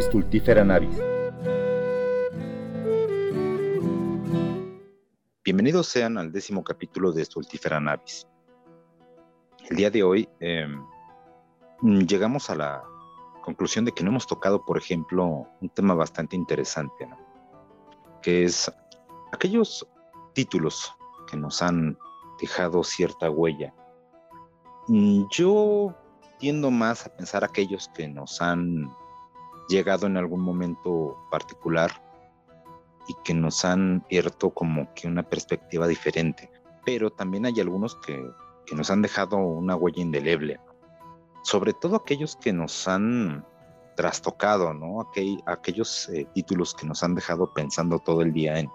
Stultifera navis. Bienvenidos sean al décimo capítulo de Stultifera navis. El día de hoy em, llegamos a la conclusión de que no hemos tocado, por ejemplo, un tema bastante interesante, que es aquellos títulos que nos han dejado cierta huella. Mm, yo tiendo más a pensar aquellos que nos han llegado en algún momento particular y que nos han abierto como que una perspectiva diferente. Pero también hay algunos que, que nos han dejado una huella indeleble. Sobre todo aquellos que nos han trastocado, ¿no? aquellos eh, títulos que nos han dejado pensando todo el día en,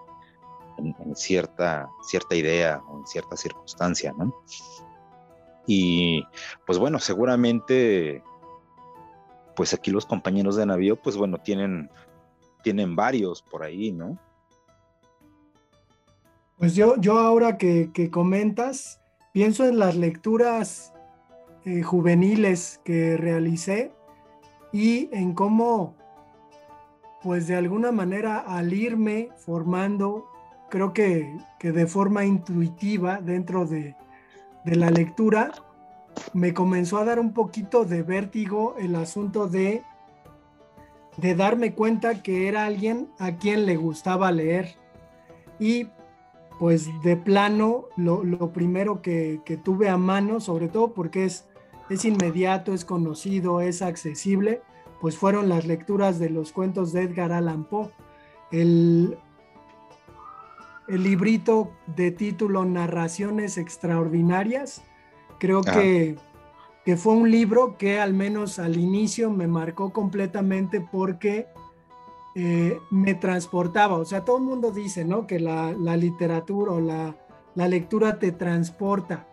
en, cierta, cierta idea o en cierta circunstancia, ¿no? Y pues bueno, seguramente, pues aquí los compañeros de navío, pues bueno, tienen, tienen varios por ahí, ¿no? Pues yo, yo ahora que, comentas, pienso en las lecturas eh, juveniles que realicé y en cómo, pues de alguna manera al irme formando creo que, de forma intuitiva dentro de, la lectura, me comenzó a dar un poquito de vértigo el asunto de, de darme cuenta que era alguien a quien le gustaba leer. Y pues de plano, lo, primero que, tuve a mano, sobre todo porque es, es inmediato, es conocido, es accesible, pues fueron las lecturas de los cuentos de Edgar Allan Poe. El, el librito de título Narraciones Extraordinarias. Creo que, que, fue un libro que al menos al inicio me marcó completamente porque eh, me transportaba. O sea, todo el mundo dice, ¿no? Que la, literatura o la, lectura te transporta.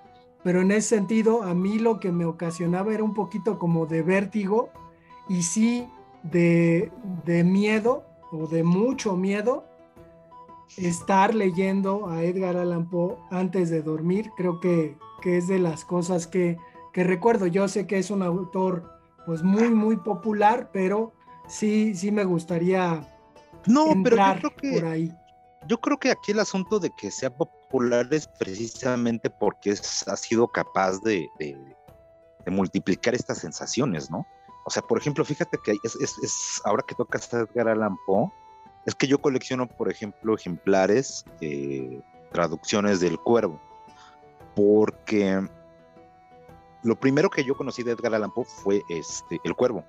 Pero en ese sentido, a mí lo que me ocasionaba era un poquito como de vértigo y sí de, de miedo o de mucho miedo estar leyendo a Edgar Allan Poe antes de dormir, creo que, es de las cosas que, recuerdo. Yo sé que es un autor pues muy, muy popular, pero sí, sí me gustaría no, pero yo creo que, por ahí. Yo creo que aquí el asunto de que sea popular es precisamente porque ha sido capaz de, multiplicar estas sensaciones, ¿no? O sea, por ejemplo, fíjate que es, es ahora que tocas a Edgar Allan Poe, es que yo colecciono, por ejemplo, ejemplares, eh, traducciones del cuervo, porque lo primero que yo conocí de Edgar Allan Poe fue este, el cuervo.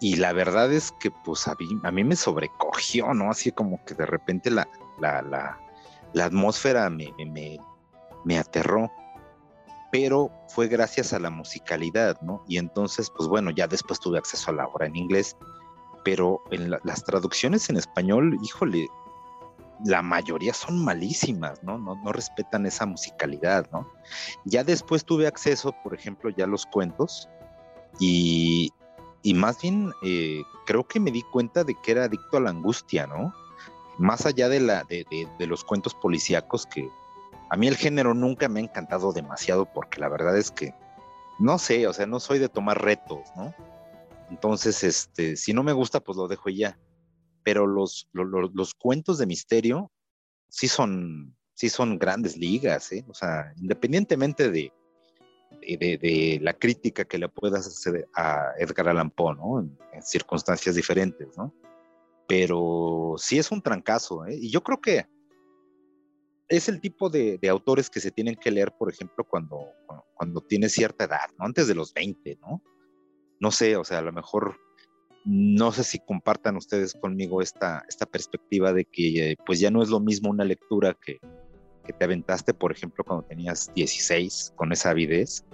Y la verdad es que pues a mí, me sobrecogió, ¿no? Así como que de repente la, la, atmósfera me, me, me aterró pero fue gracias a la musicalidad, ¿no? Y entonces, pues bueno, ya después tuve acceso a la obra en inglés pero en las traducciones en español, híjole, la mayoría son malísimas, ¿no? ¿no? Respetan esa musicalidad, ¿no? Ya después tuve acceso, por ejemplo, ya a los cuentos y, y más bien eh, creo que me di cuenta de que era adicto a la angustia, ¿no? Más allá de, la, de, de los cuentos policíacos que a mí el género nunca me ha encantado demasiado porque la verdad es que, no sé, o sea, no soy de tomar retos, ¿no? Entonces, este, si no me gusta, pues lo dejo ya. Pero los, los, cuentos de misterio sí son, sí son grandes ligas, ¿eh? O sea, independientemente de, de, la crítica que le puedas hacer a Edgar Allan Poe, ¿no? En, circunstancias diferentes, ¿no? Pero sí es un trancazo, ¿eh? Y yo creo que es el tipo de, autores que se tienen que leer, por ejemplo, cuando, cuando, cuando tienes cierta edad, ¿no? Antes de los 20, ¿no? no sé, o sea, a lo mejor no sé si compartan ustedes conmigo esta, esta perspectiva de que pues ya no es lo mismo una lectura que, que te aventaste, por ejemplo, cuando tenías 16 con esa avidez,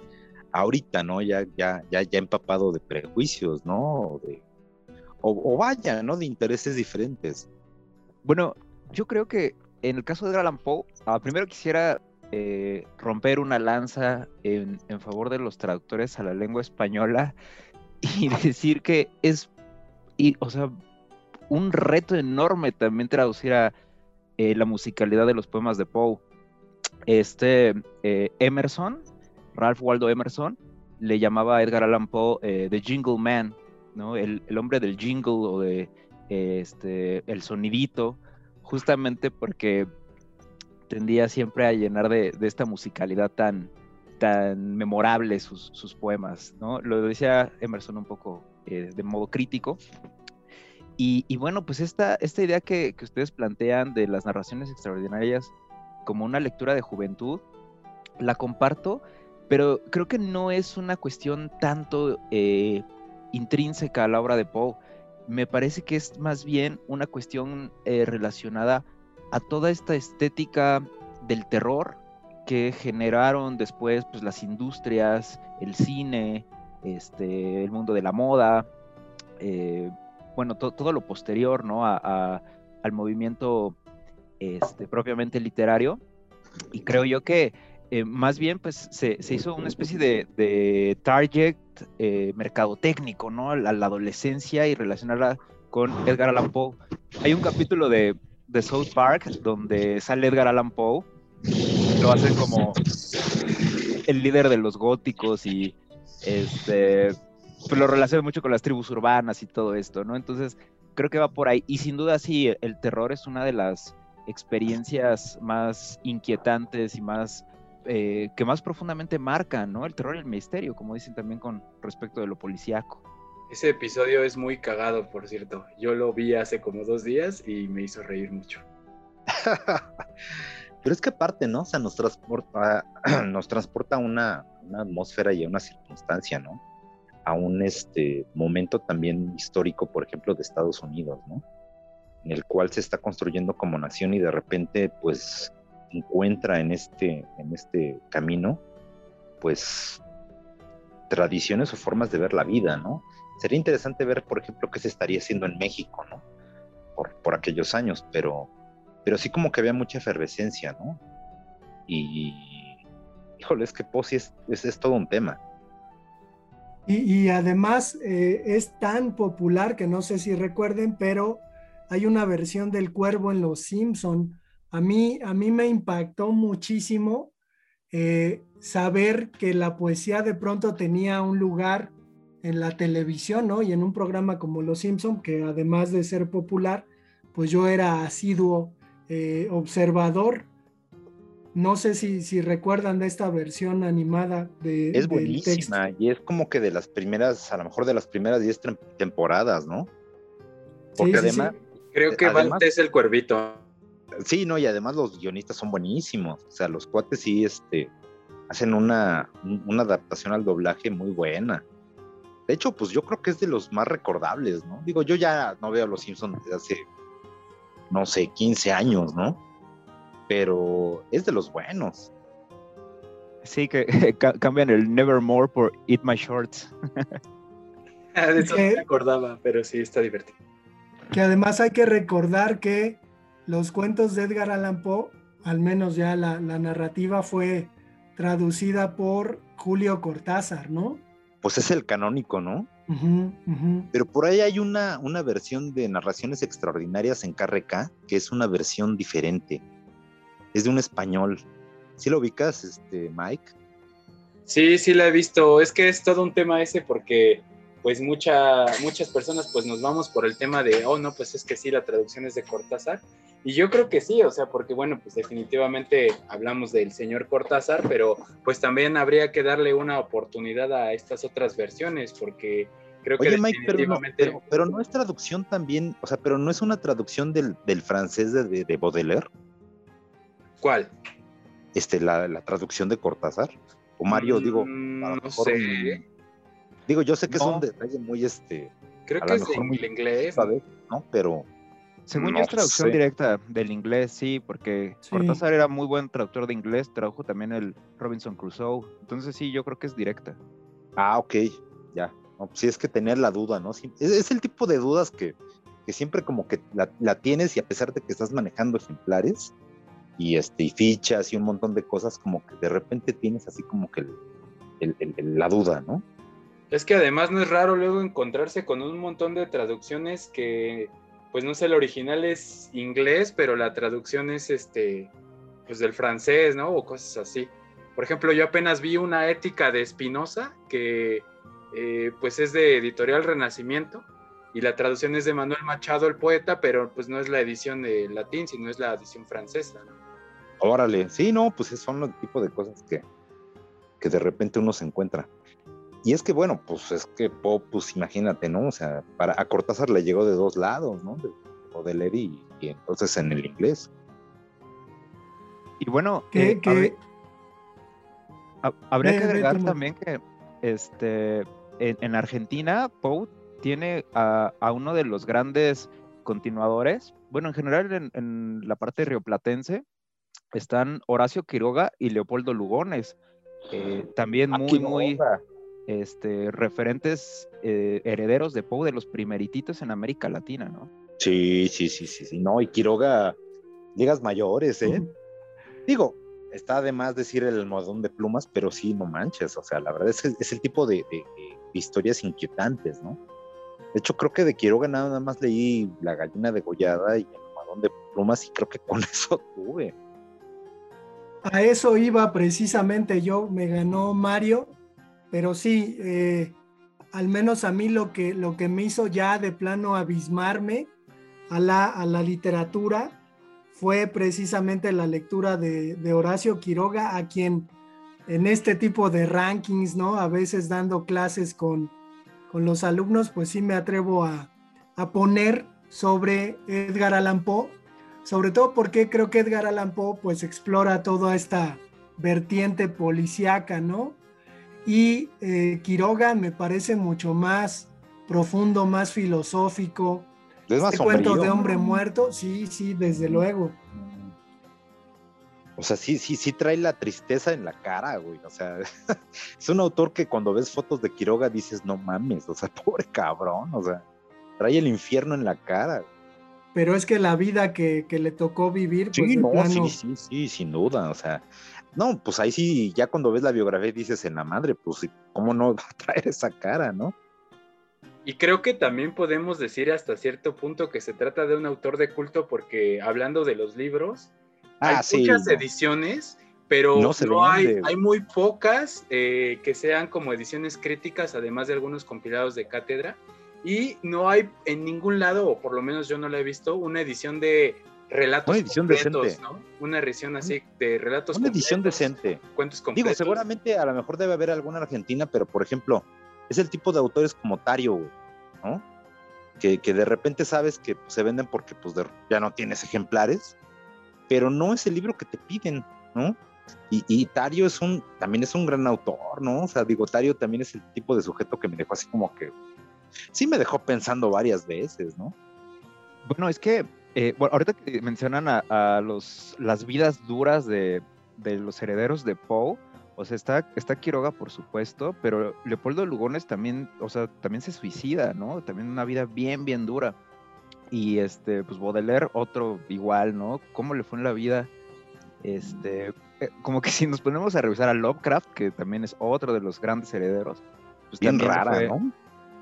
ahorita, ¿no? Ya, ya, ya, ya empapado de prejuicios, ¿no? De, o, vaya, ¿no? De intereses diferentes. Bueno, yo creo que en el caso de Edgar Poe, ah, primero quisiera eh, romper una lanza en, en favor de los traductores a la lengua española y decir que es, y, o sea, un reto enorme también traducir a eh, la musicalidad de los poemas de Poe. Este eh, Emerson, Ralph Waldo Emerson, le llamaba a Edgar Allan Poe eh, The Jingle Man, ¿no? El, hombre del jingle o de este, el sonidito, justamente porque tendía siempre a llenar de, esta musicalidad tan, tan memorable sus, poemas, ¿no? Lo decía Emerson un poco eh, de modo crítico. Y, bueno, pues esta, esta idea que, ustedes plantean de las narraciones extraordinarias como una lectura de juventud, la comparto, pero creo que no es una cuestión tanto eh, intrínseca a la obra de Poe. Me parece que es más bien una cuestión eh, relacionada a toda esta estética del terror que generaron después pues, las industrias, el cine, este, el mundo de la moda, eh, bueno, todo lo posterior ¿no? a, al movimiento este, propiamente literario. Y creo yo que eh, más bien pues se, hizo una especie de, target eh, mercadotécnico, ¿no? La, la, adolescencia y relacionarla con Edgar Allan Poe. Hay un capítulo de, de South Park donde sale Edgar Allan Poe, lo hacen como el líder de los góticos y este pues lo relaciona mucho con las tribus urbanas y todo esto, ¿no? Entonces, creo que va por ahí. Y sin duda sí, el terror es una de las experiencias más inquietantes y más eh, que más profundamente marcan, ¿no? El terror y el misterio, como dicen también con respecto de lo policíaco. Ese episodio es muy cagado, por cierto. Yo lo vi hace como dos días y me hizo reír mucho. Pero es que aparte, ¿no? O sea, nos transporta, nos transporta a una, atmósfera y a una circunstancia, ¿no? A un este, momento también histórico, por ejemplo, de Estados Unidos, ¿no? En el cual se está construyendo como nación y de repente, pues, encuentra en este, en este camino, pues, tradiciones o formas de ver la vida, ¿no? Sería interesante ver, por ejemplo, qué se estaría haciendo en México, ¿no? Por, aquellos años, pero, pero sí como que había mucha efervescencia, ¿no? Y, híjole, es que Posi es, es, todo un tema. Y, además eh, es tan popular que no sé si recuerden, pero hay una versión del cuervo en Los Simpson. A mí, a mí me impactó muchísimo eh, saber que la poesía de pronto tenía un lugar en la televisión, ¿no? Y en un programa como Los Simpson, que además de ser popular, pues yo era asiduo eh, observador. No sé si, si recuerdan de esta versión animada de... Es buenísima y es como que de las primeras, a lo mejor de las primeras 10 temporadas, ¿no? Porque además... Creo que además, es el cuervito. Sí, no, y además los guionistas son buenísimos. O sea, los cuates sí este, hacen una, una adaptación al doblaje muy buena. De hecho, pues yo creo que es de los más recordables, ¿no? Digo, yo ya no veo a los Simpsons desde hace, no sé, 15 años, ¿no? Pero es de los buenos. Sí, que cambian el Nevermore por Eat My Shorts. Ah, de eso no me acordaba, pero sí está divertido. Que además hay que recordar que los cuentos de Edgar Allan Poe, al menos ya la, la narrativa fue traducida por Julio Cortázar, ¿no? pues es el canónico, ¿no? Pero por ahí hay una, una versión de narraciones extraordinarias en KRK, que es una versión diferente. Es de un español. ¿Sí lo ubicas, este, Mike? Sí, sí la he visto. Es que es todo un tema ese porque pues mucha, muchas personas pues nos vamos por el tema de, oh no, pues es que sí, la traducción es de Cortázar. Y yo creo que sí, o sea, porque bueno, pues definitivamente hablamos del señor Cortázar, pero pues también habría que darle una oportunidad a estas otras versiones, porque creo que Mike, pero, no, es traducción también, o sea, pero no es una traducción del, francés de, de, Baudelaire. ¿Cuál? Este, la, traducción de Cortázar. O Mario, digo, mm, no sé. Digo, yo sé que es un detalle muy este. Creo que es en inglés. ¿no? Pero. Según yo es traducción directa del inglés, sí, porque Cortázar era muy buen traductor de inglés, tradujo también el Robinson Crusoe. Entonces sí, yo creo que es directa. Ah, ok, ya. No, sí es que tener la duda, ¿no? es, el tipo de dudas que, que siempre como que la, tienes y a pesar de que estás manejando ejemplares y, este, y fichas y un montón de cosas, como que de repente tienes así como que la duda, ¿no? Es que además no es raro luego encontrarse con un montón de traducciones que, pues no sé, el original es inglés, pero la traducción es este, pues del francés, ¿no? O cosas así. Por ejemplo, yo apenas vi una ética de Spinoza que, eh, pues es de Editorial Renacimiento y la traducción es de Manuel Machado, el poeta, pero pues no es la edición de latín, sino es la edición francesa. Órale, sí, no, pues son los tipo de cosas que, que de repente uno se encuentra. Y es que, bueno, pues es que Poe, pues imagínate, ¿no? O sea, para, a Cortázar le llegó de dos lados, ¿no? De, o de leer y, entonces en el inglés. Y bueno, eh, habría, que agregar también que este, en, Argentina, Poe tiene a, uno de los grandes continuadores. Bueno, en general en, en la parte rioplatense están Horacio Quiroga y Leopoldo Lugones. Eh, también muy, muy este, referentes eh, herederos de Poe de los primerititos en América Latina, ¿no? Sí, sí, sí, sí, sí. No, y Quiroga, ligas mayores, ¿eh? Digo, está de más decir el almohadón de plumas, pero sí, no manches. O sea, la verdad es que es el tipo de, historias inquietantes, ¿no? De hecho, creo que de Quiroga nada más leí La gallina degollada y el almohadón de plumas, y creo que con eso tuve. A eso iba precisamente yo, me ganó Mario, pero sí, eh, al menos a mí lo que, lo que me hizo ya de plano abismarme a la, a la literatura fue precisamente la lectura de, Horacio Quiroga, a quien en este tipo de rankings, ¿no? A veces dando clases con, con los alumnos, pues sí me atrevo a, a poner sobre Edgar Allan Poe sobre todo porque creo que Edgar Allan Poe pues explora toda esta vertiente policíaca, ¿no? Y eh, Quiroga me parece mucho más profundo, más filosófico. Es más este cuento de hombre muerto, sí, sí, desde luego. O sea, sí, sí, sí trae la tristeza en la cara, güey. O sea, es un autor que cuando ves fotos de Quiroga dices, no mames, o sea, pobre cabrón, o sea, trae el infierno en la cara. Güey pero es que la vida que, le tocó vivir, pues sí, sí, sí, sí, sin duda, o sea, no, pues ahí sí, ya cuando ves la biografía dices en la madre, pues, ¿cómo no va a traer esa cara, no? Y creo que también podemos decir hasta cierto punto que se trata de un autor de culto porque hablando de los libros, ah, hay muchas ediciones, pero no, hay, hay, muy pocas eh, que sean como ediciones críticas, además de algunos compilados de cátedra. Y no hay en ningún lado, o por lo menos yo no la he visto, una edición de relatos una edición decente. ¿no? Una edición así de relatos Una edición decente. Cuentos completos. Digo, seguramente a lo mejor debe haber alguna argentina, pero por ejemplo, es el tipo de autores como Tario, ¿no? Que, que de repente sabes que se venden porque pues ya no tienes ejemplares, pero no es el libro que te piden, ¿no? Y, y, Tario es un, también es un gran autor, ¿no? O sea, digo, Tario también es el tipo de sujeto que me dejó así como que, sí me dejó pensando varias veces, ¿no? Bueno, es que eh, bueno, ahorita que mencionan a, los, las vidas duras de, los herederos de Poe, o sea, está, está Quiroga, por supuesto, pero Leopoldo Lugones también, o sea, también se suicida, ¿no? También una vida bien, bien dura. Y este, pues Baudelaire, otro igual, ¿no? ¿Cómo le fue en la vida? Este, eh, como que si nos ponemos a revisar a Lovecraft, que también es otro de los grandes herederos, pues bien rara, ¿no?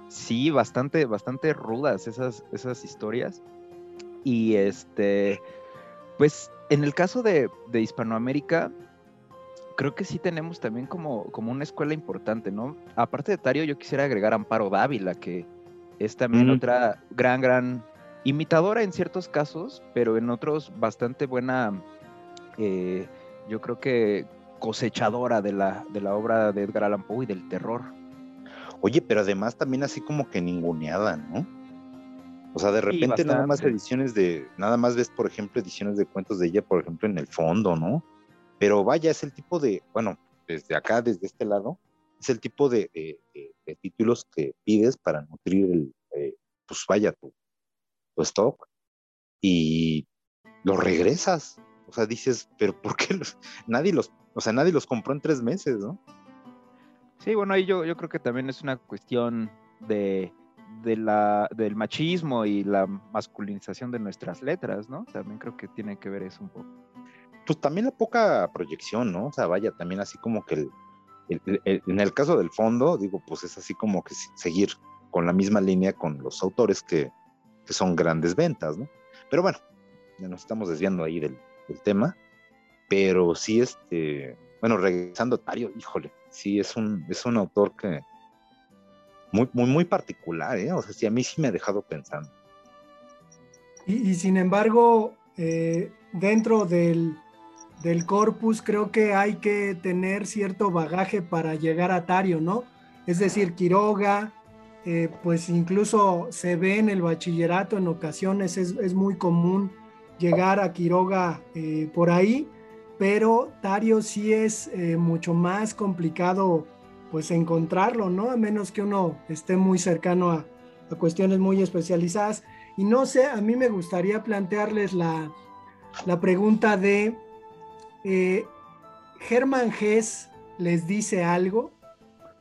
Sí, bastante, bastante rudas esas, esas historias. Y este, pues en el caso de, Hispanoamérica, creo que sí tenemos también como, como una escuela importante, ¿no? Aparte de Tario, yo quisiera agregar Amparo Dávila, que es también otra gran, gran imitadora en ciertos casos, pero en otros bastante buena, eh, yo creo que cosechadora de la, de la obra de Edgar Allan Poe y del terror. Oye, pero además también así como que ninguneada, ¿no? O sea, de repente nada más ediciones de, nada más ves, por ejemplo, ediciones de cuentos de ella, por ejemplo, en el fondo, ¿no? Pero vaya, es el tipo de, bueno, desde acá, desde este lado, es el tipo de, títulos que pides para nutrir el, eh, pues vaya, tu, tu stock y los regresas. O sea, dices, pero ¿por qué nadie los, o sea, nadie los compró en tres meses, ¿no? Sí, bueno, ahí yo, yo creo que también es una cuestión de, la, del machismo y la masculinización de nuestras letras, ¿no? También creo que tiene que ver eso un poco. Pues también la poca proyección, ¿no? O sea, vaya, también así como que en el caso del fondo, digo, pues es así como que seguir con la misma línea con los autores que, son grandes ventas, ¿no? Pero bueno, ya nos estamos desviando ahí del, del tema, pero sí, este, bueno, regresando a Tario, híjole, sí, es un, es un autor que, muy, muy, muy particular, ¿eh? O sea, sí, a mí sí me ha dejado pensando. Y, sin embargo, eh, dentro del, del, corpus creo que hay que tener cierto bagaje para llegar a Tario, ¿no? Es decir, Quiroga, eh, pues incluso se ve en el bachillerato en ocasiones, es, es muy común llegar a Quiroga eh, por ahí, pero Tario sí es mucho más complicado pues encontrarlo, ¿no? A menos que uno esté muy cercano a, a cuestiones muy especializadas. Y no sé, a mí me gustaría plantearles la, pregunta de, eh, ¿Germán Gess les dice algo?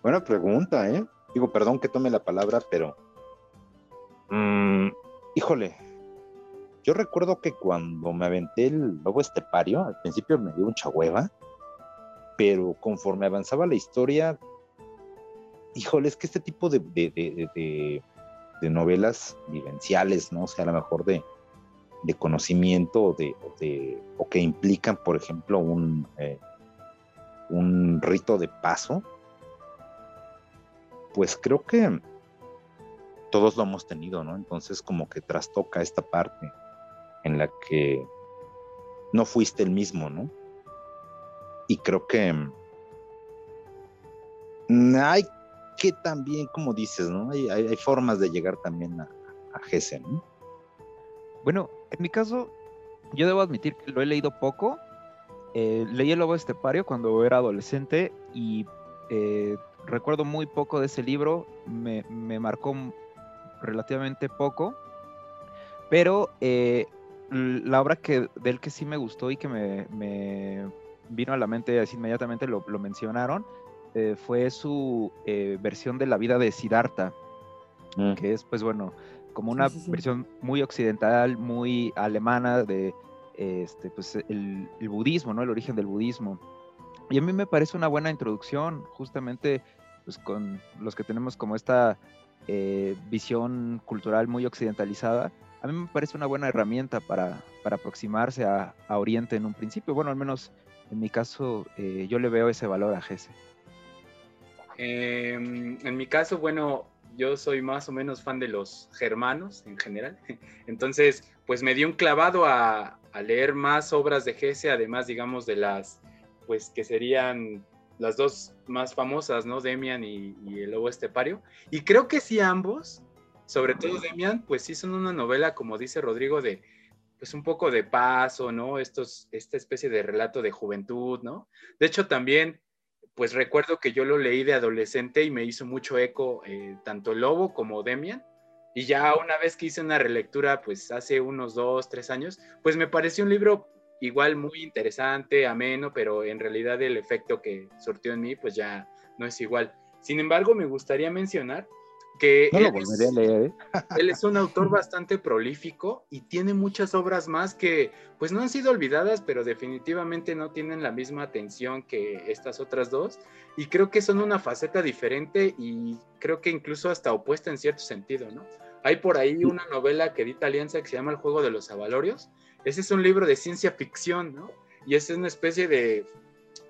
Buena pregunta, ¿eh? Digo, perdón que tome la palabra, pero... Mm, híjole, yo recuerdo que cuando me aventé el lobo estepario, al principio me dio mucha hueva, pero conforme avanzaba la historia, híjole, es que este tipo de, de novelas vivenciales, ¿no? O sea, a lo mejor de, conocimiento o, de, o, que implican, por ejemplo, un, eh, un rito de paso, pues creo que todos lo hemos tenido, ¿no? Entonces como que trastoca esta parte en la que no fuiste el mismo, ¿no? Y creo que hay que también, como dices, ¿no? Hay, formas de llegar también a, a Gese, ¿no? Bueno, en mi caso, yo debo admitir que lo he leído poco. Eh, leí El Lobo Estepario cuando era adolescente y eh, recuerdo muy poco de ese libro. Me, marcó relativamente poco. Pero eh, la obra que, del que sí me gustó y que me, vino a la mente así inmediatamente lo, lo mencionaron eh, fue su eh, versión de la vida de Siddhartha, mm. que es, pues bueno, como una versión muy occidental, muy alemana de este, pues, el, budismo, ¿no? El origen del budismo. Y a mí me parece una buena introducción, justamente, pues con los que tenemos como esta eh, visión cultural muy occidentalizada. A mí me parece una buena herramienta para, para aproximarse a, a, Oriente en un principio. Bueno, al menos en mi caso, yo le veo ese valor a Gese. Em, en mi caso, bueno, yo soy más o menos fan de los germanos en general. Entonces, pues me dio un clavado a, leer más obras de Gese, además, digamos, de las, pues que serían las dos más famosas, ¿no? Demian y, El Lobo Estepario. Y creo que sí ambos, sobre todo Demian, pues sí son una novela, como dice Rodrigo, de pues un poco de paso, ¿no? Estos, esta especie de relato de juventud, ¿no? De hecho, también pues recuerdo que yo lo leí de adolescente y me hizo mucho eco eh, tanto Lobo como Demian. Y ya una vez que hice una relectura, pues hace unos dos, tres años, pues me pareció un libro igual muy interesante, ameno, pero en realidad el efecto que sortió en mí, pues ya no es igual. Sin embargo, me gustaría mencionar que no lo volveré a leer. ¿eh? él es un autor bastante prolífico y tiene muchas obras más que pues no han sido olvidadas, pero definitivamente no tienen la misma atención que estas otras dos y creo que son una faceta diferente y creo que incluso hasta opuesta en cierto sentido, ¿no? Hay por ahí una novela que edita Alianza que se llama El juego de los avalorios. Ese es un libro de ciencia ficción, ¿no? Y es una especie de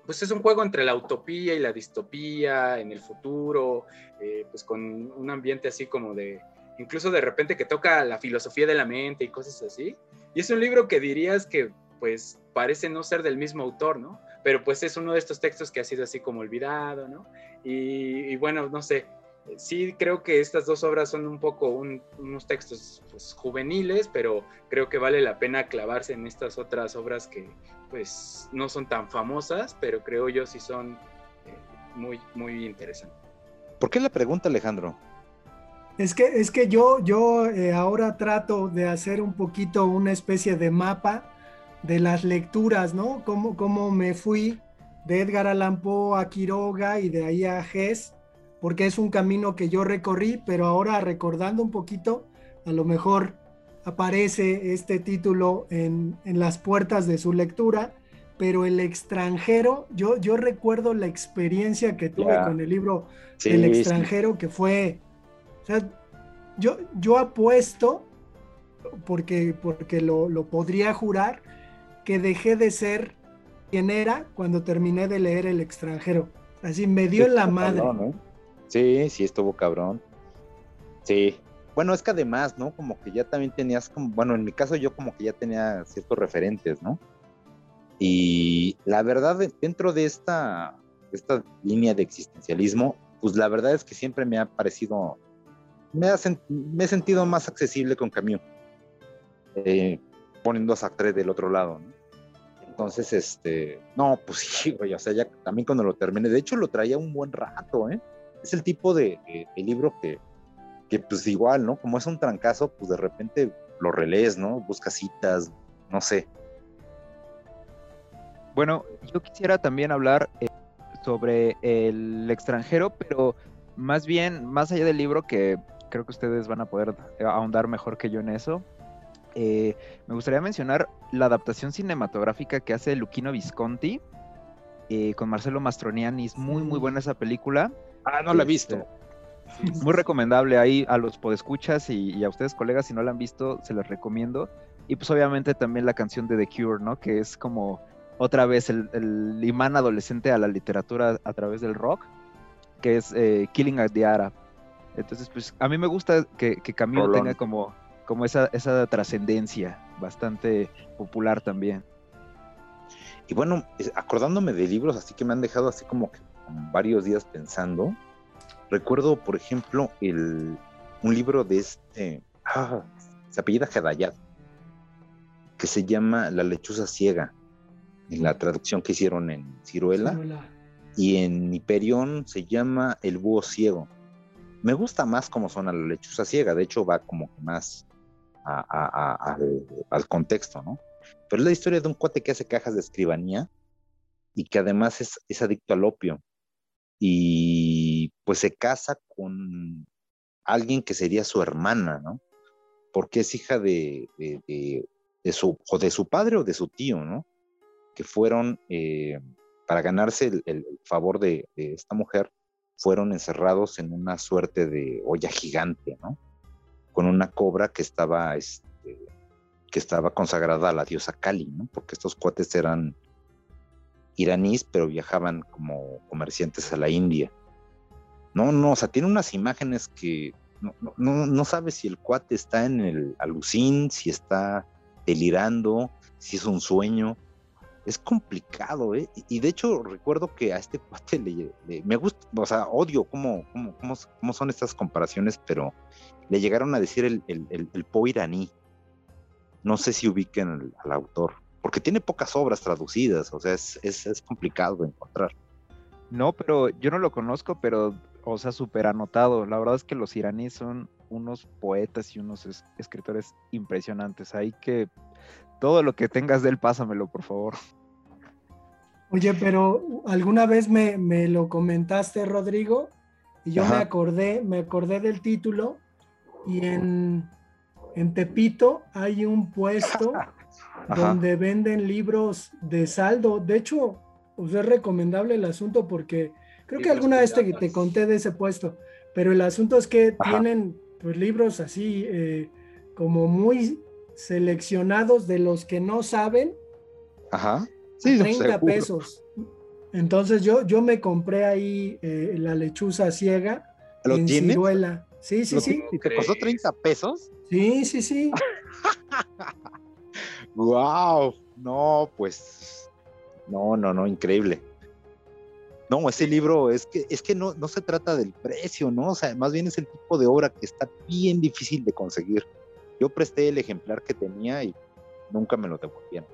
pues es un juego entre la utopía y la distopía en el futuro, eh, pues con un ambiente así como de, incluso de repente que toca la filosofía de la mente y cosas así. Y es un libro que dirías que pues parece no ser del mismo autor, ¿no? Pero pues es uno de estos textos que ha sido así como olvidado, ¿no? Y, bueno, no sé, sí creo que estas dos obras son un poco unos textos pues, juveniles, pero creo que vale la pena clavarse en estas otras obras que pues no son tan famosas, pero creo yo sí son eh, muy, muy interesantes. ¿Por qué la pregunta, Alejandro? Es que, es que yo, yo eh, ahora trato de hacer un poquito una especie de mapa de las lecturas, ¿no? Cómo, cómo me fui de Edgar Allan Poe a Quiroga y de ahí a Hess, porque es un camino que yo recorrí, pero ahora recordando un poquito, a lo mejor aparece este título en, las puertas de su lectura, pero el extranjero, yo, yo recuerdo la experiencia que tuve con el libro El extranjero, que fue, o sea, yo, yo apuesto, porque, porque lo, podría jurar, que dejé de ser quien era cuando terminé de leer El extranjero. Así me dio en la madre. ¿eh? Sí, sí, estuvo cabrón. Sí. Bueno, es que además, ¿no? Como que ya también tenías, bueno, en mi caso yo como que ya tenía ciertos referentes, ¿no? Y la verdad, dentro de esta, esta línea de existencialismo, pues la verdad es que siempre me ha parecido, me, me he sentido más accesible con Camus, eh, poniendo a Sartre del otro lado, ¿no? Entonces, este, no, pues sí, güey, o sea, ya también cuando lo terminé, de hecho lo traía un buen rato, ¿eh? Es el tipo de, libro que, que, pues igual, ¿no? Como es un trancazo, pues de repente lo relees, ¿no? Buscas citas, no sé. Bueno, yo quisiera también hablar eh, sobre el extranjero, pero más bien, más allá del libro, que creo que ustedes van a poder ahondar mejor que yo en eso, eh, me gustaría mencionar la adaptación cinematográfica que hace Luquino Visconti eh, con Marcelo Mastroniani. Es muy, muy buena esa película. Ah, no la he visto. Este, muy recomendable ahí a los podescuchas y, y a ustedes, colegas, si no la han visto, se les recomiendo. Y pues obviamente también la canción de The Cure, ¿no? Que es como otra vez el, imán adolescente a la literatura a través del rock, que es eh, Killing at the Arab. Entonces, pues a mí me gusta que, que Camilo tenga como como esa, esa trascendencia bastante popular también. Y bueno, acordándome de libros así que me han dejado así como que varios días pensando, recuerdo, por ejemplo, el, un libro de este, ah, se apellida que se llama La lechuza ciega, en la traducción que hicieron en Ciruela, y en Hiperión se llama El búho ciego. Me gusta más como suena la lechuza ciega, de hecho va como que más al contexto, ¿no? Pero es la historia de un cuate que hace cajas de escribanía y que además es, adicto al opio. Y pues se casa con alguien que sería su hermana, ¿no? Porque es hija de, su, o de su padre o de su tío, ¿no? Que fueron, eh, para ganarse el, el favor de, esta mujer, fueron encerrados en una suerte de olla gigante, ¿no? con una cobra que estaba, este, que estaba consagrada a la diosa Kali, ¿no? Porque estos cuates eran iraníes, pero viajaban como comerciantes a la India. No, no, o sea, tiene unas imágenes que no, no, no sabes si el cuate está en el alucín, si está delirando, si es un sueño es complicado, ¿eh? Y de hecho recuerdo que a este cuate le, me gusta, o sea, odio cómo, cómo, cómo, son estas comparaciones, pero le llegaron a decir el, el, el, po iraní. No sé si ubiquen al, autor, porque tiene pocas obras traducidas, o sea, es, es, es, complicado de encontrar. No, pero yo no lo conozco, pero, o sea, súper anotado. La verdad es que los iraníes son unos poetas y unos escritores impresionantes. Hay que todo lo que tengas de él, pásamelo, por favor. Oye, pero alguna vez me, lo comentaste, Rodrigo, y yo me acordé, me acordé del título, y en, Tepito hay un puesto donde venden libros de saldo. De hecho, pues es recomendable el asunto porque creo que alguna vez te, te, conté de ese puesto, pero el asunto es que tienen pues libros así eh, como muy seleccionados de los que no saben. Ajá. Sí, 30 pesos. Entonces yo, yo me compré ahí eh, la lechuza ciega ¿Lo en ciruela. Sí, sí, sí. ¿Y te costó 30 pesos? Sí, sí, sí. wow. No, pues. No, no, no, increíble. No, ese libro es que, es que no, no se trata del precio, ¿no? O sea, más bien es el tipo de obra que está bien difícil de conseguir. Yo presté el ejemplar que tenía y nunca me lo devolvieron.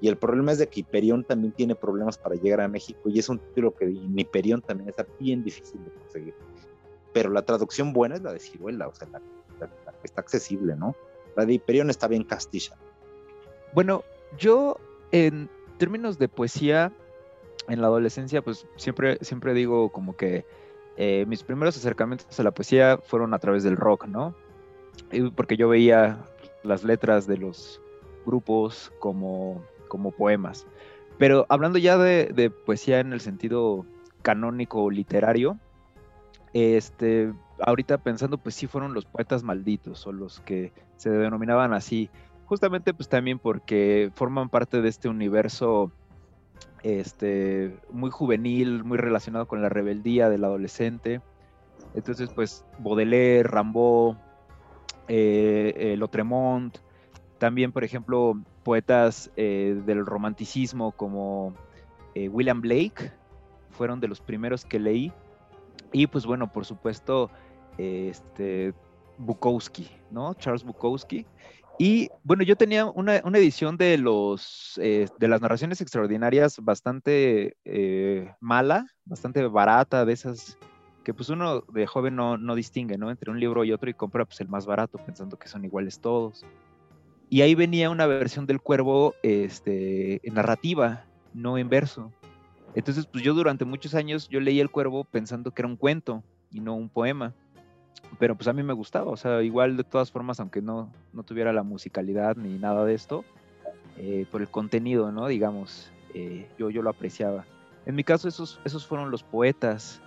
Y el problema es de que Hiperión también tiene problemas para llegar a México y es un título que en Hiperión también está bien difícil de conseguir. Pero la traducción buena es la de Ciruela, o sea, la, que está accesible, ¿no? La de Hiperión está bien castilla. Bueno, yo en términos de poesía, en la adolescencia, pues siempre, siempre digo como que eh, mis primeros acercamientos a la poesía fueron a través del rock, ¿no? porque yo veía las letras de los grupos como, como poemas. Pero hablando ya de, poesía en el sentido canónico literario, este, ahorita pensando, pues sí fueron los poetas malditos o los que se denominaban así, justamente pues también porque forman parte de este universo este, muy juvenil, muy relacionado con la rebeldía del adolescente Entonces, pues Baudelaire, Rimbaud, eh, eh, Lautremont, también, por ejemplo, poetas eh, del romanticismo como William Blake, fueron de los primeros que leí. Y pues bueno, por supuesto, este, Bukowski, ¿no? Charles Bukowski. Y bueno, yo tenía una, edición de, los, de las narraciones extraordinarias bastante mala, bastante barata, de esas que pues uno de joven no, no, distingue, ¿no? Entre un libro y otro y compra pues el más barato pensando que son iguales todos. Y ahí venía una versión del cuervo este, narrativa, no en verso. Entonces pues yo durante muchos años yo leí el cuervo pensando que era un cuento y no un poema. Pero pues a mí me gustaba, o sea, igual de todas formas, aunque no, no tuviera la musicalidad ni nada de esto, eh, por el contenido, ¿no? Digamos, eh, yo, yo lo apreciaba. En mi caso esos, esos fueron los poetas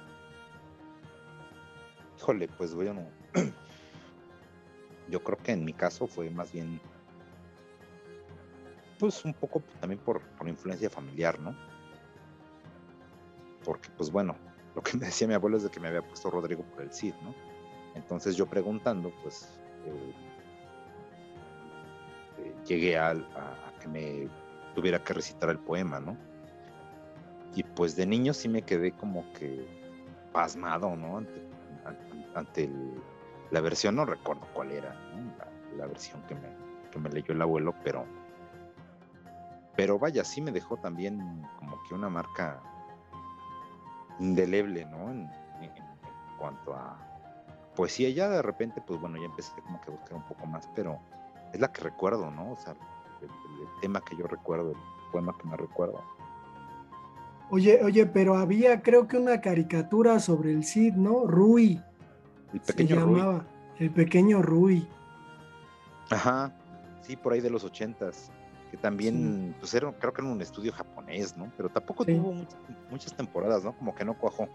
Híjole, pues bueno, yo creo que en mi caso fue más bien, pues un poco también por, influencia familiar, ¿no? Porque pues bueno, lo que me decía mi abuelo es de que me había puesto Rodrigo por el Cid, ¿no? Entonces yo preguntando, pues eh, eh, llegué a, que me tuviera que recitar el poema, ¿no? Y pues de niño sí me quedé como que pasmado, ¿no? ante la versión, no recuerdo cuál era, la, versión que me, me leyó el abuelo, pero, pero vaya, sí me dejó también como que una marca indeleble, ¿no? En, cuanto a poesía, ya de repente, pues bueno, ya empecé como que a buscar un poco más, pero es la que recuerdo, ¿no? O sea, el, el tema que yo recuerdo, el poema que me recuerdo. Oye, oye, pero había creo que una caricatura sobre el Cid, ¿no? Rui. El pequeño Rui. El pequeño Rui. Ajá, sí, por ahí de los ochentas. Que también, pues era, creo que era un estudio japonés, ¿no? Pero tampoco tuvo muchas, temporadas, ¿no? Como que no cuajó.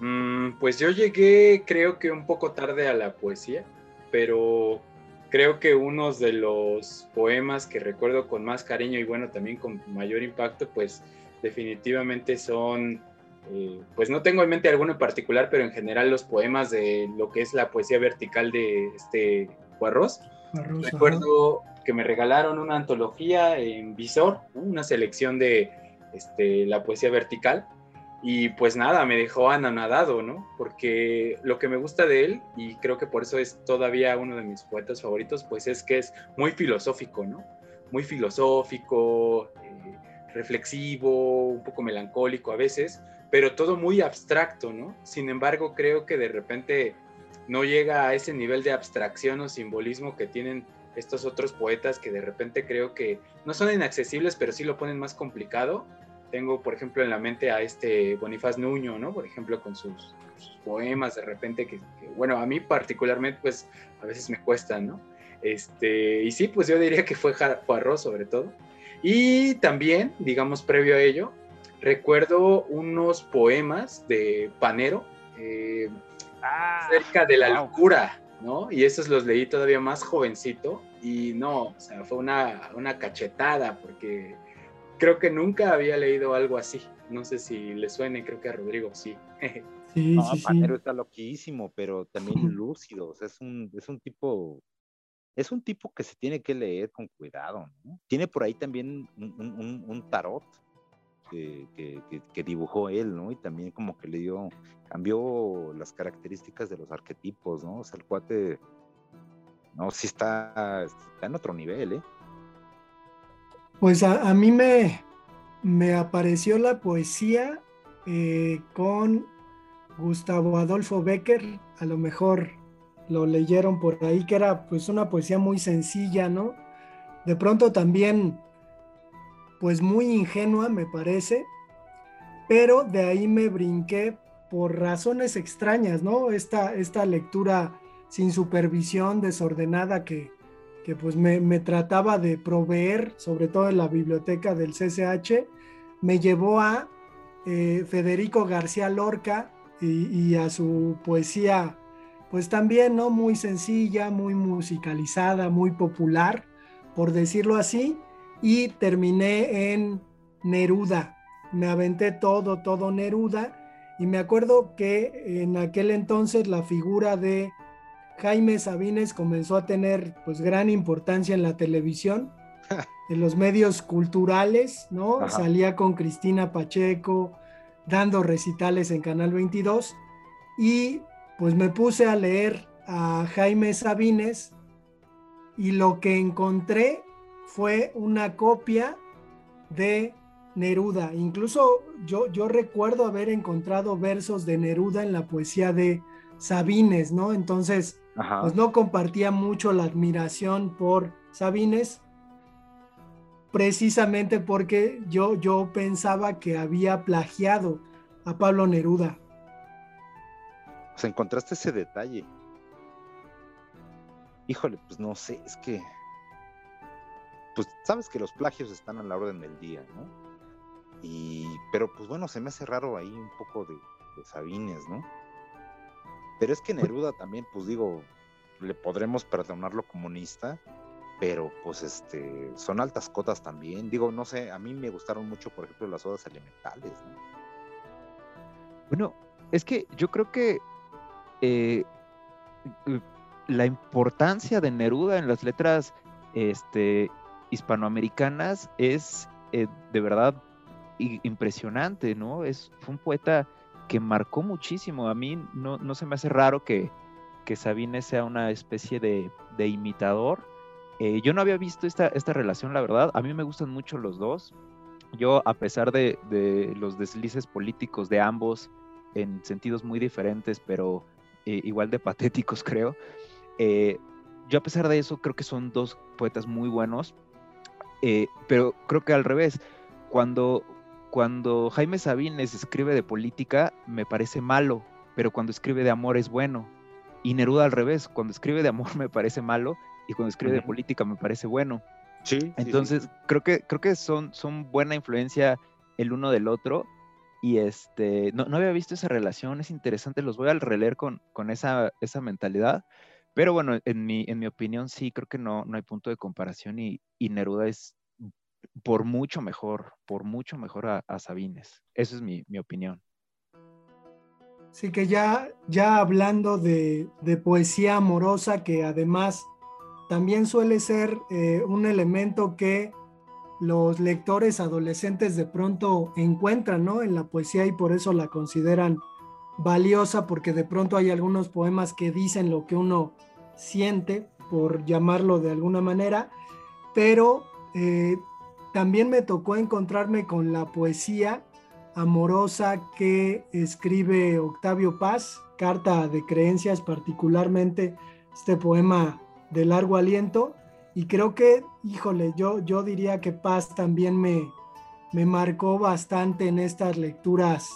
Mm, pues yo llegué, creo que un poco tarde a la poesía, pero creo que unos de los poemas que recuerdo con más cariño y bueno, también con mayor impacto, pues definitivamente son, eh, pues no tengo en mente alguno en particular, pero en general los poemas de lo que es la poesía vertical de este Juarros. Recuerdo que me regalaron una antología en Visor, una selección de este, la poesía vertical y pues nada, me dejó anonadado, ¿no? Porque lo que me gusta de él, y creo que por eso es todavía uno de mis poetas favoritos, pues es que es muy filosófico, ¿no? Muy filosófico, eh, reflexivo, un poco melancólico a veces, pero todo muy abstracto, ¿no? Sin embargo, creo que de repente no llega a ese nivel de abstracción o simbolismo que tienen estos otros poetas que de repente creo que no son inaccesibles, pero sí lo ponen más complicado tengo, por ejemplo, en la mente a este Bonifaz Nuño, ¿no? Por ejemplo, con sus, poemas de repente que, bueno, a mí particularmente, pues a veces me cuestan, ¿no? Este, y sí, pues yo diría que fue Juarro sobre todo. Y también, digamos, previo a ello, recuerdo unos poemas de Panero eh, ah, acerca de la locura, ¿no? Y esos los leí todavía más jovencito y no, o sea, fue una, una cachetada porque creo que nunca había leído algo así. No sé si le suene, creo que a Rodrigo sí. Sí, sí, Panero está loquísimo, pero también lúcido. O sea, es un, es un tipo, es un tipo que se tiene que leer con cuidado, ¿no? Tiene por ahí también un, tarot que, que, dibujó él, ¿no? Y también como que le dio, cambió las características de los arquetipos, ¿no? O sea, el cuate, no, sí está, está en otro nivel, ¿eh? Pues a, mí me, me, apareció la poesía eh, con Gustavo Adolfo Becker, a lo mejor lo leyeron por ahí, que era pues una poesía muy sencilla, ¿no? De pronto también, pues muy ingenua, me parece, pero de ahí me brinqué por razones extrañas, ¿no? Esta, esta lectura sin supervisión, desordenada que, que pues me, trataba de proveer, sobre todo en la biblioteca del CCH, me llevó a eh, Federico García Lorca y, a su poesía, pues también, ¿no? Muy sencilla, muy musicalizada, muy popular, por decirlo así, y terminé en Neruda. Me aventé todo, todo Neruda, Y me acuerdo que en aquel entonces la figura de Jaime Sabines comenzó a tener pues gran importancia en la televisión, en los medios culturales, ¿no? Salía con Cristina Pacheco dando recitales en Canal 22 y pues me puse a leer a Jaime Sabines y lo que encontré fue una copia de Neruda. Incluso yo, yo recuerdo haber encontrado versos de Neruda en la poesía de Sabines, ¿no? Entonces, pues no compartía mucho la admiración por Sabines, precisamente porque yo, yo pensaba que había plagiado a Pablo Neruda. Pues encontraste ese detalle. Híjole, pues no sé, es que pues sabes que los plagios están a la orden del día, ¿no? Y, pero pues bueno, se me hace raro ahí un poco de, Sabines, ¿no? Pero es que pues Neruda también, pues digo, le podremos perdonar lo comunista, pero pues este, son altas cotas también. Digo, no sé, a mí me gustaron mucho, por ejemplo, las odas elementales, ¿no? Bueno, es que yo creo que eh, la importancia de Neruda en las letras este, hispanoamericanas es eh, de verdad impresionante, ¿no? Es, fue un poeta que marcó muchísimo. A mí no, no se me hace raro que, que Sabine sea una especie de, imitador. Eh, yo no había visto esta, esta relación, la verdad. A mí me gustan mucho los dos. Yo, a pesar de, de los deslices políticos de ambos, en sentidos muy diferentes, pero eh, igual de patéticos, creo, yo a pesar de eso creo que son dos poetas muy buenos. Eh, pero creo que al revés, cuando, cuando Jaime Sabines escribe de política, me parece malo, pero cuando escribe de amor es bueno. Y Neruda al revés, cuando escribe de amor me parece malo y cuando escribe de política me parece bueno. Sí. Entonces, creo que, creo que son, son buena influencia el uno del otro. Y este, no, había visto esa relación, es interesante, los voy a releer con, con esa, esa mentalidad. Pero bueno, en mi, en mi opinión sí, creo que no, no hay punto de comparación y, Neruda es por mucho mejor, por mucho mejor a, Sabines. Esa es mi, opinión. Sí, que ya, ya hablando de, poesía amorosa, que además también suele ser eh, un elemento que los lectores adolescentes de pronto encuentran ¿no? en la poesía y por eso la consideran valiosa porque de pronto hay algunos poemas que dicen lo que uno siente, por llamarlo de alguna manera, pero eh, también me tocó encontrarme con la poesía amorosa que escribe Octavio Paz, Carta de Creencias, particularmente este poema de largo aliento. Y creo que, híjole, yo, yo diría que Paz también me, me marcó bastante en estas lecturas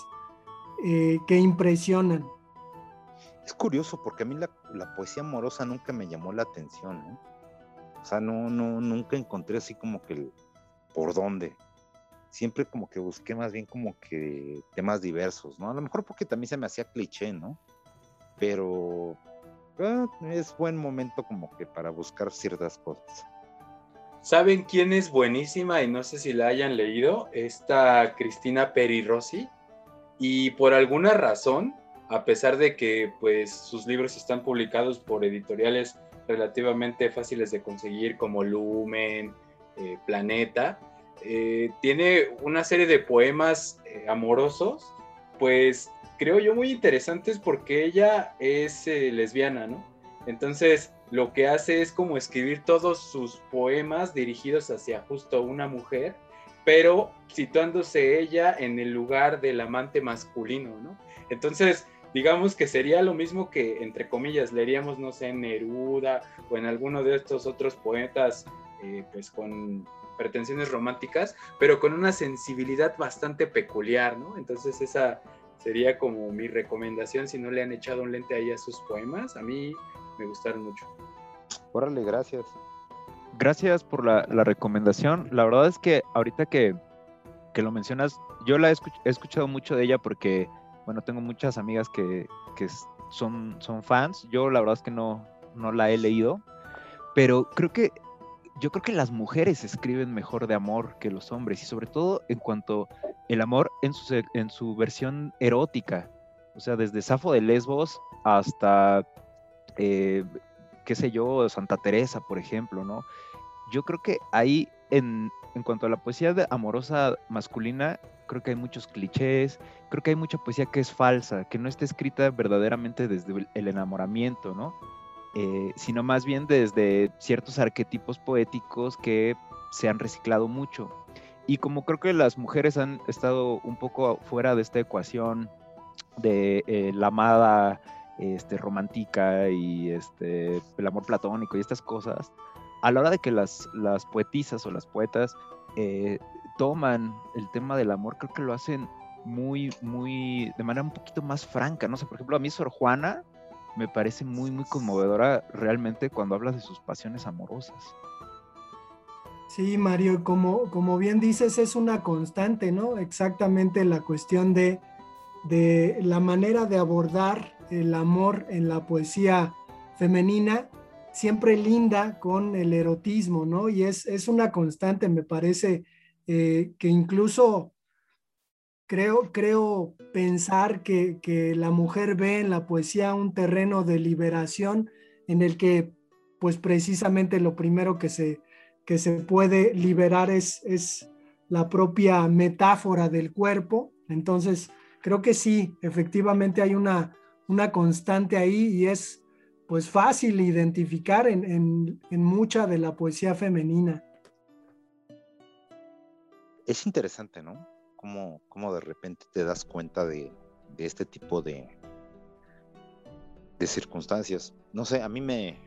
eh, que impresionan. Es curioso porque a mí la, poesía amorosa nunca me llamó la atención. O sea, no, no, nunca encontré así como que por dónde. Siempre como que busqué más bien como que temas diversos, ¿no? A lo mejor porque también se me hacía cliché, ¿no? Pero ah, es buen momento como que para buscar ciertas cosas. ¿Saben quién es buenísima y no sé si la hayan leído? Esta Cristina Peri Rossi y por alguna razón, a pesar de que pues sus libros están publicados por editoriales relativamente fáciles de conseguir como Lumen, eh, Planeta, eh, tiene una serie de poemas eh, amorosos, pues creo yo muy interesantes porque ella es lesbiana, ¿no? Entonces lo que hace es como escribir todos sus poemas dirigidos hacia justo una mujer pero situándose ella en el lugar del amante masculino, ¿no? Entonces, digamos que sería lo mismo que, entre comillas, leeríamos, no sé, en Neruda o en alguno de estos otros poetas, eh, pues con pretensiones románticas, pero con una sensibilidad bastante peculiar, ¿no? Entonces esa sería como mi recomendación si no le han echado un lente ahí a sus poemas. A mí me gustaron mucho. Órale, gracias gracias por la, recomendación. La verdad es que ahorita que, lo mencionas, yo la he, escuchado mucho de ella porque, bueno, tengo muchas amigas que, son, son fans. Yo la verdad es que no, no la he leído, pero creo que yo creo que las mujeres escriben mejor de amor que los hombres y sobre todo en cuanto el amor en su, en su versión erótica. O sea, desde Safo de Lesbos hasta, eh, qué sé yo, Santa Teresa, por ejemplo, ¿no? Yo creo que ahí, en, en cuanto a la poesía amorosa masculina, creo que hay muchos clichés, creo que hay mucha poesía que es falsa, que no está escrita verdaderamente desde el enamoramiento, ¿no? Eh, sino más bien desde ciertos arquetipos poéticos que se han reciclado mucho. Y como creo que las mujeres han estado un poco fuera de esta ecuación de eh, la amada este, romántica y este, el amor platónico y estas cosas, a la hora de que las, las poetisas o las poetas eh, toman el tema del amor, creo que lo hacen muy, muy, de manera un poquito más franca, no sé, por ejemplo, a mí Sor Juana me parece muy, muy conmovedora realmente cuando habla de sus pasiones amorosas. Sí, Mario, como, como bien dices, es una constante, ¿no? Exactamente la cuestión de, de la manera de abordar el amor en la poesía femenina, siempre linda con el erotismo, ¿no? Y es, es una constante, me parece, eh, que incluso creo, creo pensar que, que, la mujer ve en la poesía un terreno de liberación en el que pues precisamente lo primero que se, que se puede liberar es, es la propia metáfora del cuerpo. Entonces, creo que sí, efectivamente hay una, una constante ahí y es pues fácil identificar en, en, en mucha de la poesía femenina. Es interesante, ¿no? Cómo, de repente te das cuenta de, este tipo de, de circunstancias. No sé, a mí me...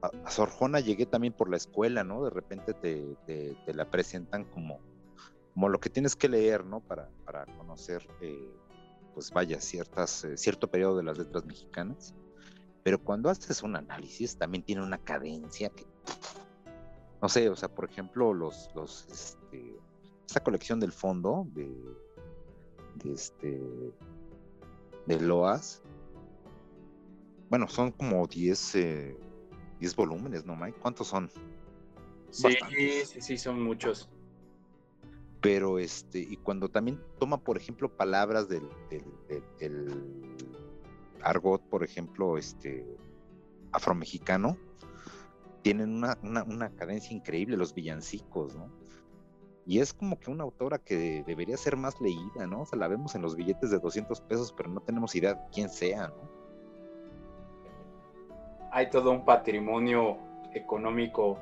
A, Sor Juana llegué también por la escuela, ¿no? De repente te, la presentan como, como lo que tienes que leer, ¿no? Para, para conocer, eh, pues vaya, ciertas, eh, cierto periodo de las letras mexicanas. Pero cuando haces un análisis, también tiene una cadencia que, no sé, o sea, por ejemplo, los, los, este, esta colección del fondo de, de este de Loas. Bueno, son como 10 eh, volúmenes, ¿no, Mike? ¿Cuántos son? Sí, sí, sí, son muchos. Pero este, y cuando también toma, por ejemplo, palabras del, argot, por ejemplo, este afromexicano, tienen una, una, una cadencia increíble, los villancicos, ¿no? Y es como que una autora que debería ser más leída, ¿no? O sea, la vemos en los billetes de 200 pesos, pero no tenemos idea de quién sea, ¿no? Hay todo un patrimonio económico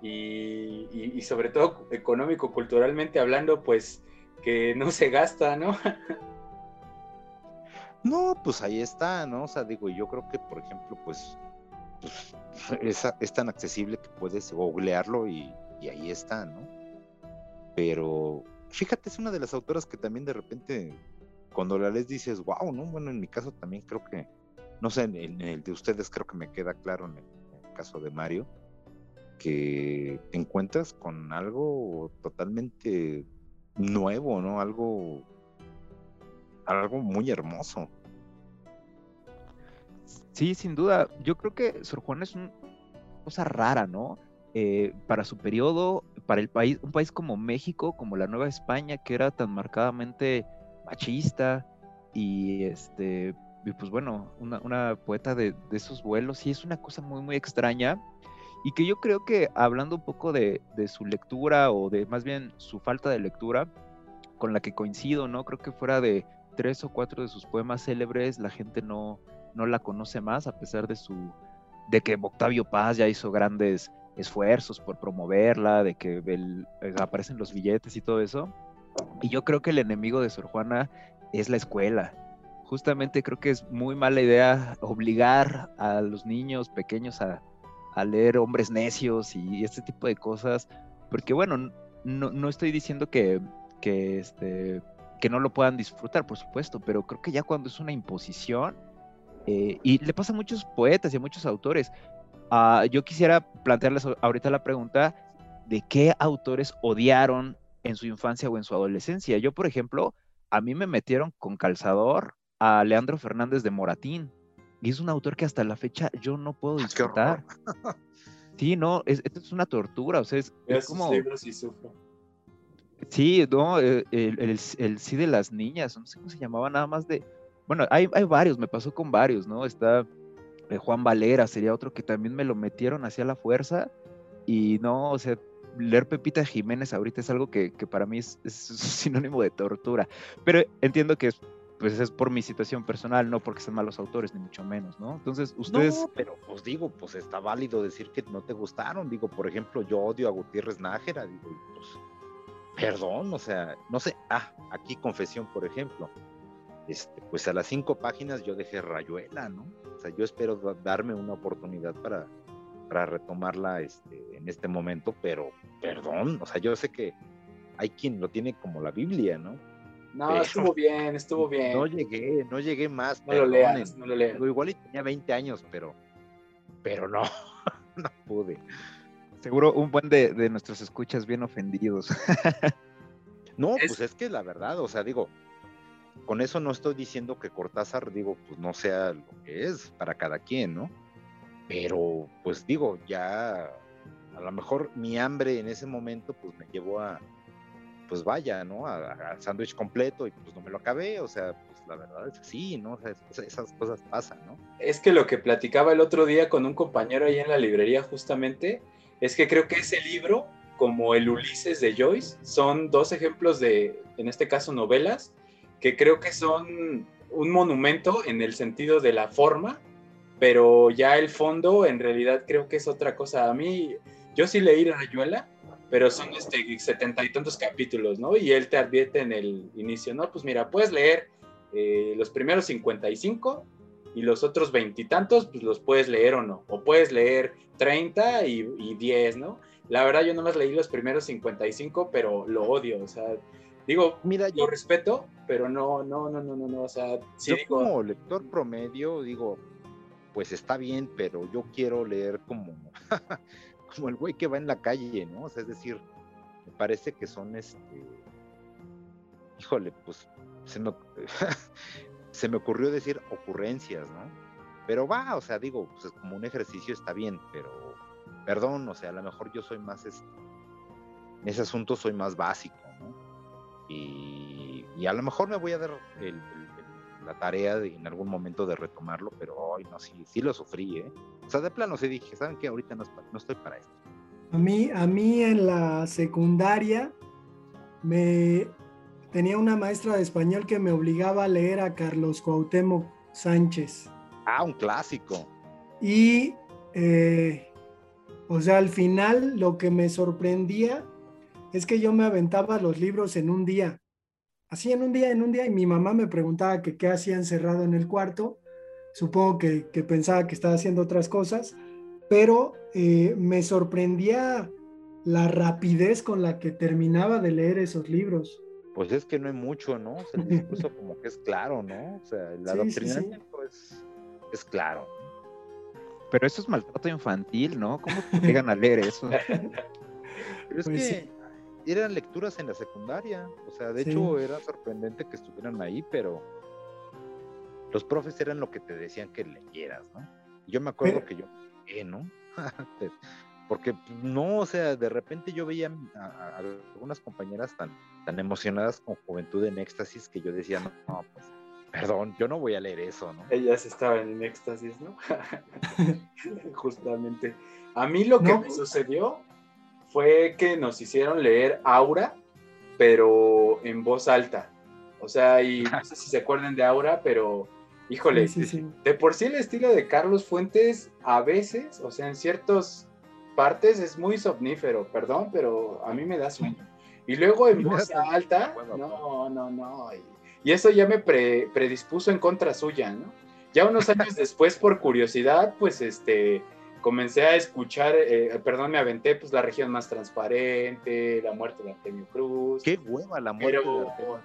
y, sobre todo económico, culturalmente hablando, pues que no se gasta, ¿no? No, pues ahí está, ¿no? O sea, digo, yo creo que, por ejemplo, pues, pues es, tan accesible que puedes googlearlo y, y ahí está, ¿no? Pero fíjate, es una de las autoras que también de repente, cuando la lees, dices, wow, ¿no? Bueno, en mi caso también creo que, no sé, en, el de ustedes creo que me queda claro en el, caso de Mario, que te encuentras con algo totalmente nuevo, ¿no? Algo, algo muy hermoso. Sí, sin duda. Yo creo que Sor Juana es una cosa rara, ¿no? Eh, para su periodo, para el país, un país como México, como la Nueva España, que era tan marcadamente machista y este, pues bueno, una, poeta de, esos vuelos, sí es una cosa muy, muy extraña y que yo creo que hablando un poco de, su lectura o de más bien su falta de lectura, con la que coincido, ¿no? Creo que fuera de tres o cuatro de sus poemas célebres, la gente no, no la conoce más, a pesar de su de que Octavio Paz ya hizo grandes esfuerzos por promoverla, de que eh, aparecen los billetes y todo eso. Y yo creo que el enemigo de Sor Juana es la escuela. Justamente creo que es muy mala idea obligar a los niños pequeños a, leer hombres necios y este tipo de cosas, porque bueno, no, estoy diciendo que, que, este, que no lo puedan disfrutar, por supuesto, pero creo que ya cuando es una imposición, eh, y le pasa a muchos poetas y a muchos autores, Ah, yo quisiera plantearles ahorita la pregunta de qué autores odiaron en su infancia o en su adolescencia. Yo, por ejemplo, a mí me metieron con calzador a Leandro Fernández de Moratín. Y es un autor que hasta la fecha yo no puedo ah, disfrutar. sí, no, es, esto es una tortura, o sea, es, como... Sí, no, eh, el, el, sí de las niñas, no sé cómo se llamaba, nada más de, bueno, hay, hay varios, me pasó con varios, ¿no? Está eh, Juan Valera, sería otro que también me lo metieron hacia la fuerza. Y no, o sea, leer Pepita Jiménez ahorita es algo que, para mí es, sinónimo de tortura, pero entiendo que es, pues es por mi situación personal, no porque sean malos autores, ni mucho menos, ¿no? Entonces, ustedes... No, pero pues digo, pues está válido decir que no te gustaron, digo, por ejemplo, yo odio a Gutiérrez Nájera, digo, pues, perdón, o sea, no sé, ah, aquí confesión, por ejemplo, este, pues a las cinco páginas yo dejé Rayuela, ¿no? O sea, yo espero darme una oportunidad para, para retomarla este, en este momento, pero perdón, o sea, yo sé que hay quien lo tiene como la Biblia, ¿no? No, estuvo bien, estuvo bien. No llegué, no llegué más. No lo leas, no lo leas. Igual tenía 20 años, pero, pero no, no pude. Seguro un buen de, de nuestros escuchas bien ofendidos. no, pues es que la verdad, o sea, digo, con eso no estoy diciendo que Cortázar, digo, pues no sea lo que es para cada quien, ¿no? Pero, pues digo, ya a lo mejor mi hambre en ese momento, pues me llevó a, pues vaya, ¿no? Al sándwich completo y pues no me lo acabé, o sea, pues la verdad es así, ¿no? Esas cosas pasan, ¿no? Es que lo que platicaba el otro día con un compañero ahí en la librería justamente, es que creo que ese libro, como el Ulises de Joyce, son dos ejemplos de, en este caso, novelas, que creo que son un monumento en el sentido de la forma, pero ya el fondo en realidad creo que es otra cosa. A mí, yo sí leí Rayuela, pero son este setenta y tantos capítulos, ¿no? Y él te advierte en el inicio, ¿no? Pues mira, puedes leer eh, los primeros 55 y los otros veintitantos, pues los puedes leer o no. O puedes leer 30 y, y 10, ¿no? La verdad, yo no más leí los primeros 55, pero lo odio, o sea, Digo, mira, yo respeto, pero no, no, no, no, no, no, o sea, yo como lector promedio digo, pues está bien, pero yo quiero leer como, como el güey que va en la calle, ¿no? O sea, es decir, me parece que son este, híjole, pues se me, se me ocurrió decir ocurrencias, ¿no? Pero va, o sea, digo, pues como un ejercicio está bien, pero perdón, o sea, a lo mejor yo soy más, este, en ese asunto soy más básico, Y, a lo mejor me voy a dar la tarea de, en algún momento de retomarlo, pero hoy no, sí, sí lo sufrí, ¿eh? O sea, de plano sí dije, ¿saben qué? Ahorita no, no estoy para esto. A mí, a mí en la secundaria me tenía una maestra de español que me obligaba a leer a Carlos Cuauhtémoc Sánchez. Ah, un clásico. Y, eh, o sea, al final lo que me sorprendía es que yo me aventaba los libros en un día, así en un día, en un día, y mi mamá me preguntaba que qué hacía encerrado en el cuarto, supongo que, pensaba que estaba haciendo otras cosas, pero eh, me sorprendía la rapidez con la que terminaba de leer esos libros. Pues es que no hay mucho, ¿no? O el discurso como que es claro, ¿no? O sea, el adoctrinamiento Es, claro. Pero eso es maltrato infantil, ¿no? ¿Cómo llegan a leer eso? Pero es pues que eran lecturas en la secundaria. O sea, de hecho era sorprendente que estuvieran ahí, pero los profes eran lo que te decían que leyeras, ¿no? Yo me acuerdo que yo, ¿eh, no? Porque no, o sea, de repente yo veía a, algunas compañeras tan, tan emocionadas con Juventud en Éxtasis que yo decía, no, pues, perdón, yo no voy a leer eso, ¿no? Ellas estaban en éxtasis, ¿no? Justamente. A mí lo que me sucedió fue que nos hicieron leer Aura, pero en voz alta. O sea, y no sé si se acuerdan de Aura, pero híjole, de por sí el estilo de Carlos Fuentes a veces, o sea, en ciertas partes es muy somnífero, perdón, pero a mí me da sueño. Y luego en voz alta, no, no, no. Y, eso ya me predispuso en contra suya, ¿no? Ya unos años después, por curiosidad, pues este, comencé a escuchar, eh, perdón, me aventé pues la región más transparente, la muerte de Antonio Cruz. Qué hueva la muerte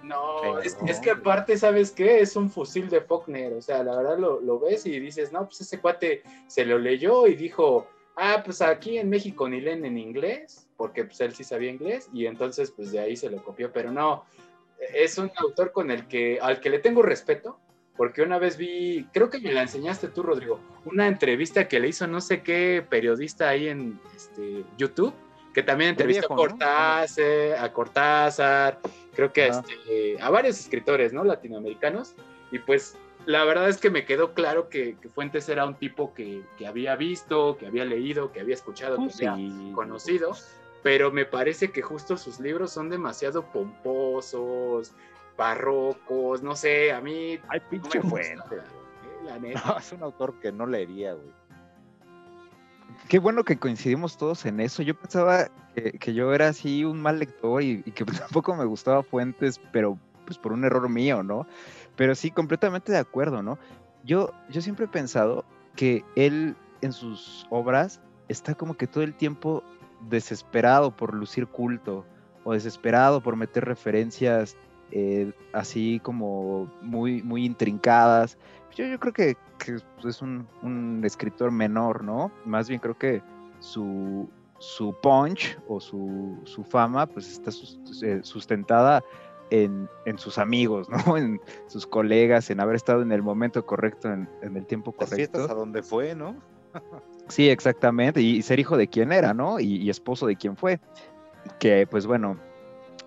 No, es, que aparte, ¿sabes qué? Es un fusil de Faulkner, o sea, la verdad lo, lo, ves y dices, no, pues ese cuate se lo leyó y dijo, ah, pues aquí en México ni leen en inglés, porque pues él sí sabía inglés y entonces pues de ahí se lo copió, pero no, es un autor con el que, al que le tengo respeto, porque una vez vi, creo que me la enseñaste tú, Rodrigo, una entrevista que le hizo no sé qué periodista ahí en este, YouTube, que también entrevistó a, Cortázar, a Cortázar, creo que a, este, a varios escritores, ¿no? Latinoamericanos, y pues la verdad es que me quedó claro que, Fuentes era un tipo que, había visto, que había leído, que había escuchado, que había conocido, pero me parece que justo sus libros son demasiado pomposos, barrocos, no sé, a mí... Ay, pinche Fuentes. es un autor que no leería, güey. Qué bueno que coincidimos todos en eso. Yo pensaba que, yo era así un mal lector y, y que tampoco me gustaba Fuentes, pero pues por un error mío, ¿no? Pero sí, completamente de acuerdo, ¿no? Yo, yo siempre he pensado que él en sus obras está como que todo el tiempo desesperado por lucir culto o desesperado por meter referencias eh, así como muy, muy intrincadas. Yo, yo creo que, es un, escritor menor, ¿no? Más bien creo que su, su punch o su, su fama pues está eh, sustentada en, sus amigos, ¿no? En sus colegas, en haber estado en el momento correcto, en, el tiempo correcto. Las fiestas a donde fue, ¿no? sí, exactamente, y, ser hijo de quién era, ¿no? Y, esposo de quién fue. Que, pues bueno,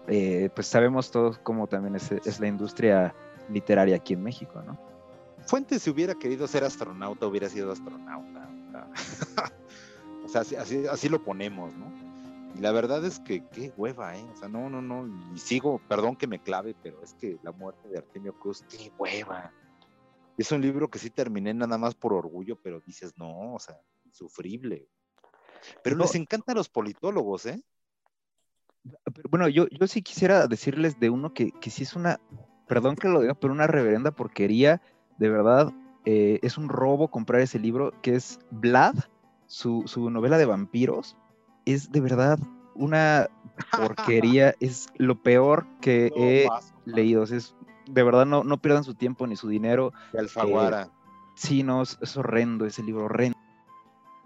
eh, pues sabemos todos cómo también es, la industria literaria aquí en México, ¿no? Fuentes, si hubiera querido ser astronauta, hubiera sido astronauta. o sea, así, así lo ponemos, ¿no? Y la verdad es que qué hueva, ¿eh? O sea, no, no, no. Y sigo, perdón que me clave, pero es que la muerte de Artemio Cruz, qué hueva. Es un libro que sí terminé nada más por orgullo, pero dices, no, o sea, insufrible. Pero les encantan los politólogos, ¿eh? Bueno, yo, yo sí quisiera decirles de uno que, que sí es una, perdón que lo diga, pero una reverenda porquería, de verdad, eh, es un robo comprar ese libro, que es Vlad, su, su novela de vampiros es de verdad una porquería, es lo peor que he leído. Es, de verdad, no, no pierdan su tiempo ni su dinero. Alfaguara. Eh, sí, no, es, horrendo ese libro, horrendo.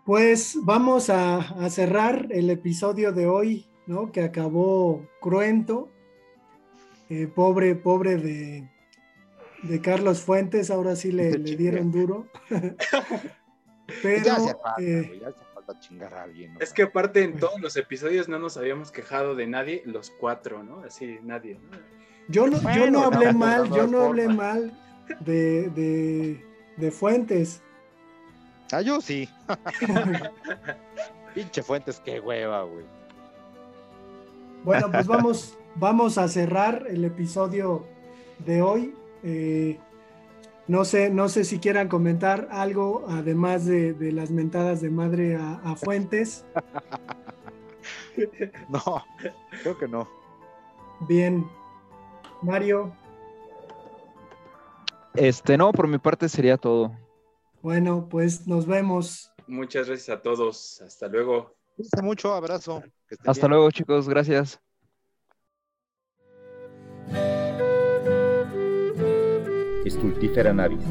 Pues vamos a, cerrar el episodio de hoy, ¿no? Que acabó cruento. Eh, pobre, pobre de, de Carlos Fuentes, ahora sí le, dieron duro. Pero, chingar a alguien. Es que aparte en todos los episodios no nos habíamos quejado de nadie, los cuatro, ¿no? Así, nadie. Yo no, yo no hablé mal, yo no hablé mal de, de, Fuentes. Ah, yo sí. Pinche Fuentes, qué hueva, güey. Bueno, pues vamos, vamos a cerrar el episodio de hoy. Eh, no sé, no sé si quieran comentar algo, además de, las mentadas de madre a, Fuentes. no, creo que no. Bien. Mario. Este, no, por mi parte sería todo. Bueno, pues nos vemos. Muchas gracias a todos. Hasta luego. mucho, abrazo. Hasta luego, chicos. Gracias. Stultifera navis.